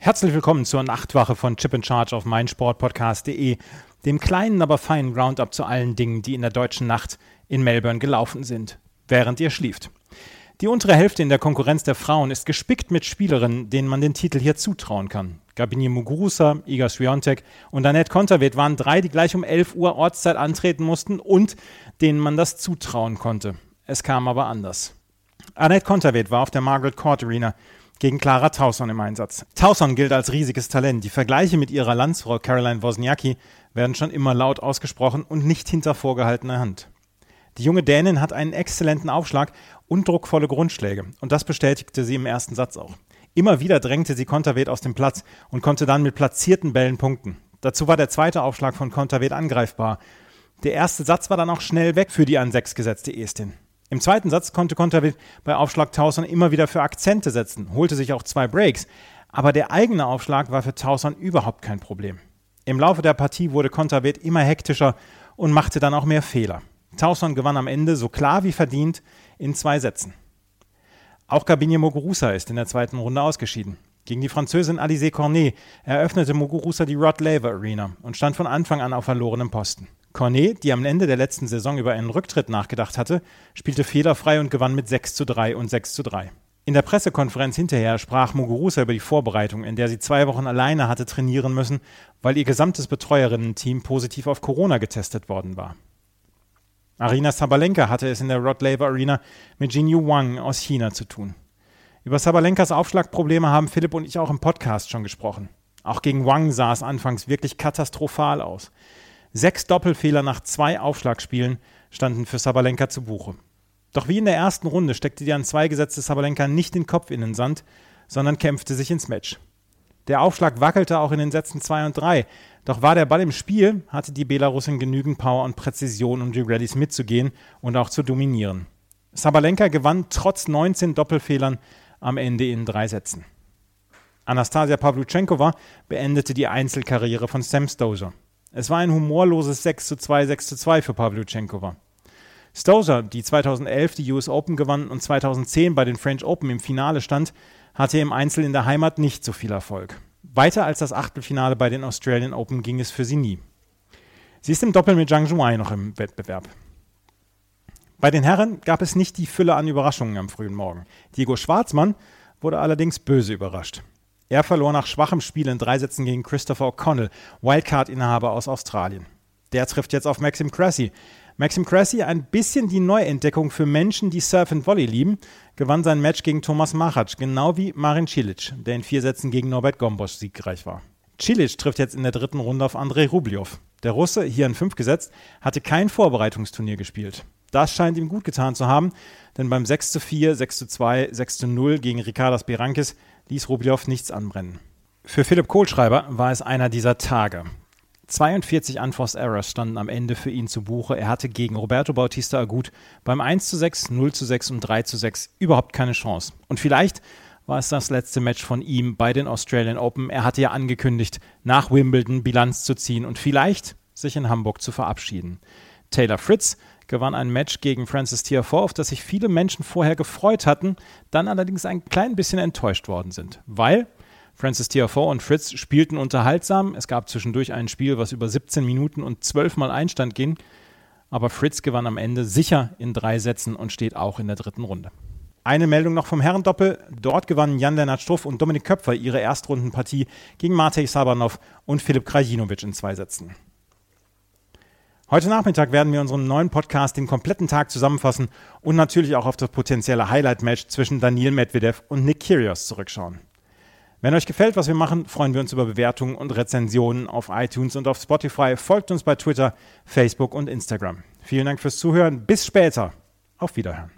Herzlich willkommen zur Nachtwache von Chip and Charge auf meinsportpodcast.de, dem kleinen, aber feinen Roundup zu allen Dingen, die in der deutschen Nacht in Melbourne gelaufen sind, während ihr schlieft. Die untere Hälfte in der Konkurrenz der Frauen ist gespickt mit Spielerinnen, denen man den Titel hier zutrauen kann. Gabini Muguruza, Iga Swiatek und Annette Konterweht waren drei, die gleich um 11 Uhr Ortszeit antreten mussten und denen man das zutrauen konnte. Es kam aber anders. Annette Konterweht war auf der Margaret Court Arena gegen Clara Tauson im Einsatz. Tauson gilt als riesiges Talent. Die Vergleiche mit ihrer Landsfrau Caroline Wozniacki werden schon immer laut ausgesprochen und nicht hinter vorgehaltener Hand. Die junge Dänin hat einen exzellenten Aufschlag und druckvolle Grundschläge. Und das bestätigte sie im ersten Satz auch. Immer wieder drängte sie Konterweht aus dem Platz und konnte dann mit platzierten Bällen punkten. Dazu war der zweite Aufschlag von Konterweht angreifbar. Der erste Satz war dann auch schnell weg für die an sechs gesetzte Estin. Im zweiten Satz konnte Konterweht bei Aufschlag Tauson immer wieder für Akzente setzen, holte sich auch zwei Breaks, aber der eigene Aufschlag war für Tauson überhaupt kein Problem. Im Laufe der Partie wurde Konterweht immer hektischer und machte dann auch mehr Fehler. Tauson gewann am Ende so klar wie verdient in zwei Sätzen. Auch Gabinier Muguruza ist in der zweiten Runde ausgeschieden. Gegen die Französin Alizé Cornet eröffnete Muguruza die Rod Laver Arena und stand von Anfang an auf verlorenem Posten. Cornet, die am Ende der letzten Saison über einen Rücktritt nachgedacht hatte, spielte fehlerfrei und gewann mit 6 zu 3 und 6 zu 3. In der Pressekonferenz hinterher sprach Muguruza über die Vorbereitung, in der sie zwei Wochen alleine hatte trainieren müssen, weil ihr gesamtes Betreuerinnen-Team positiv auf Corona getestet worden war. Arina Sabalenka hatte es in der Rod Laver Arena mit Jinyu Wang aus China zu tun. Über Sabalenkas Aufschlagprobleme haben Philipp und ich auch im Podcast schon gesprochen. Auch gegen Wang sah es anfangs wirklich katastrophal aus. Sechs Doppelfehler nach zwei Aufschlagspielen standen für Sabalenka zu Buche. Doch wie in der ersten Runde steckte die an zwei gesetzte Sabalenka nicht den Kopf in den Sand, sondern kämpfte sich ins Match. Der Aufschlag wackelte auch in den Sätzen 2 und 3, doch war der Ball im Spiel, hatte die Belarusin genügend Power und Präzision, um die Rallyes mitzugehen und auch zu dominieren. Sabalenka gewann trotz 19 Doppelfehlern am Ende in drei Sätzen. Anastasia Pavluchenkova beendete die Einzelkarriere von Sam Stosur. Es war ein humorloses 6 zu 2, 6 zu 2 für Pavlyuchenkova. Stosur, die 2011 die US Open gewann und 2010 bei den French Open im Finale stand, hatte im Einzel in der Heimat nicht so viel Erfolg. Weiter als das Achtelfinale bei den Australian Open ging es für sie nie. Sie ist im Doppel mit Zhang Zhuai noch im Wettbewerb. Bei den Herren gab es nicht die Fülle an Überraschungen am frühen Morgen. Diego Schwarzmann wurde allerdings böse überrascht. Er verlor nach schwachem Spiel in drei Sätzen gegen Christopher O'Connell, Wildcard-Inhaber aus Australien. Der trifft jetzt auf Maxim Cressy. Maxim Cressy, ein bisschen die Neuentdeckung für Menschen, die Surf and Volley lieben, gewann sein Match gegen Thomas Machac, genau wie Marin Cilic, der in vier Sätzen gegen Norbert Gombosch siegreich war. Cilic trifft jetzt in der dritten Runde auf Andrei Rublev. Der Russe, hier in fünf gesetzt, hatte kein Vorbereitungsturnier gespielt. Das scheint ihm gut getan zu haben, denn beim 6 zu 4, 6 zu 2, 6 zu 0 gegen Ricardas Berankis ließ Rublev nichts anbrennen. Für Philipp Kohlschreiber war es einer dieser Tage. 42 Unforced Errors standen am Ende für ihn zu Buche. Er hatte gegen Roberto Bautista Agut beim 1 zu 6, 0 zu 6 und 3 zu 6 überhaupt keine Chance. Und vielleicht war es das letzte Match von ihm bei den Australian Open. Er hatte ja angekündigt, nach Wimbledon Bilanz zu ziehen und vielleicht sich in Hamburg zu verabschieden. Taylor Fritz gewann ein Match gegen Francis Tiafoe, auf das sich viele Menschen vorher gefreut hatten, dann allerdings ein klein bisschen enttäuscht worden sind, weil Francis Tiafoe und Fritz spielten unterhaltsam. Es gab zwischendurch ein Spiel, was über 17 Minuten und 12 Mal Einstand ging. Aber Fritz gewann am Ende sicher in drei Sätzen und steht auch in der dritten Runde. Eine Meldung noch vom Herrendoppel. Dort gewannen Jan-Lennart Struff und Dominik Köpfer ihre Erstrundenpartie gegen Matej Sabanov und Filip Krajinovic in zwei Sätzen. Heute Nachmittag werden wir unseren neuen Podcast den kompletten Tag zusammenfassen und natürlich auch auf das potenzielle Highlight-Match zwischen Daniel Medvedev und Nick Kyrgios zurückschauen. Wenn euch gefällt, was wir machen, freuen wir uns über Bewertungen und Rezensionen auf iTunes und auf Spotify. Folgt uns bei Twitter, Facebook und Instagram. Vielen Dank fürs Zuhören. Bis später. Auf Wiederhören.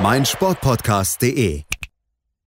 meinsportpodcast.de.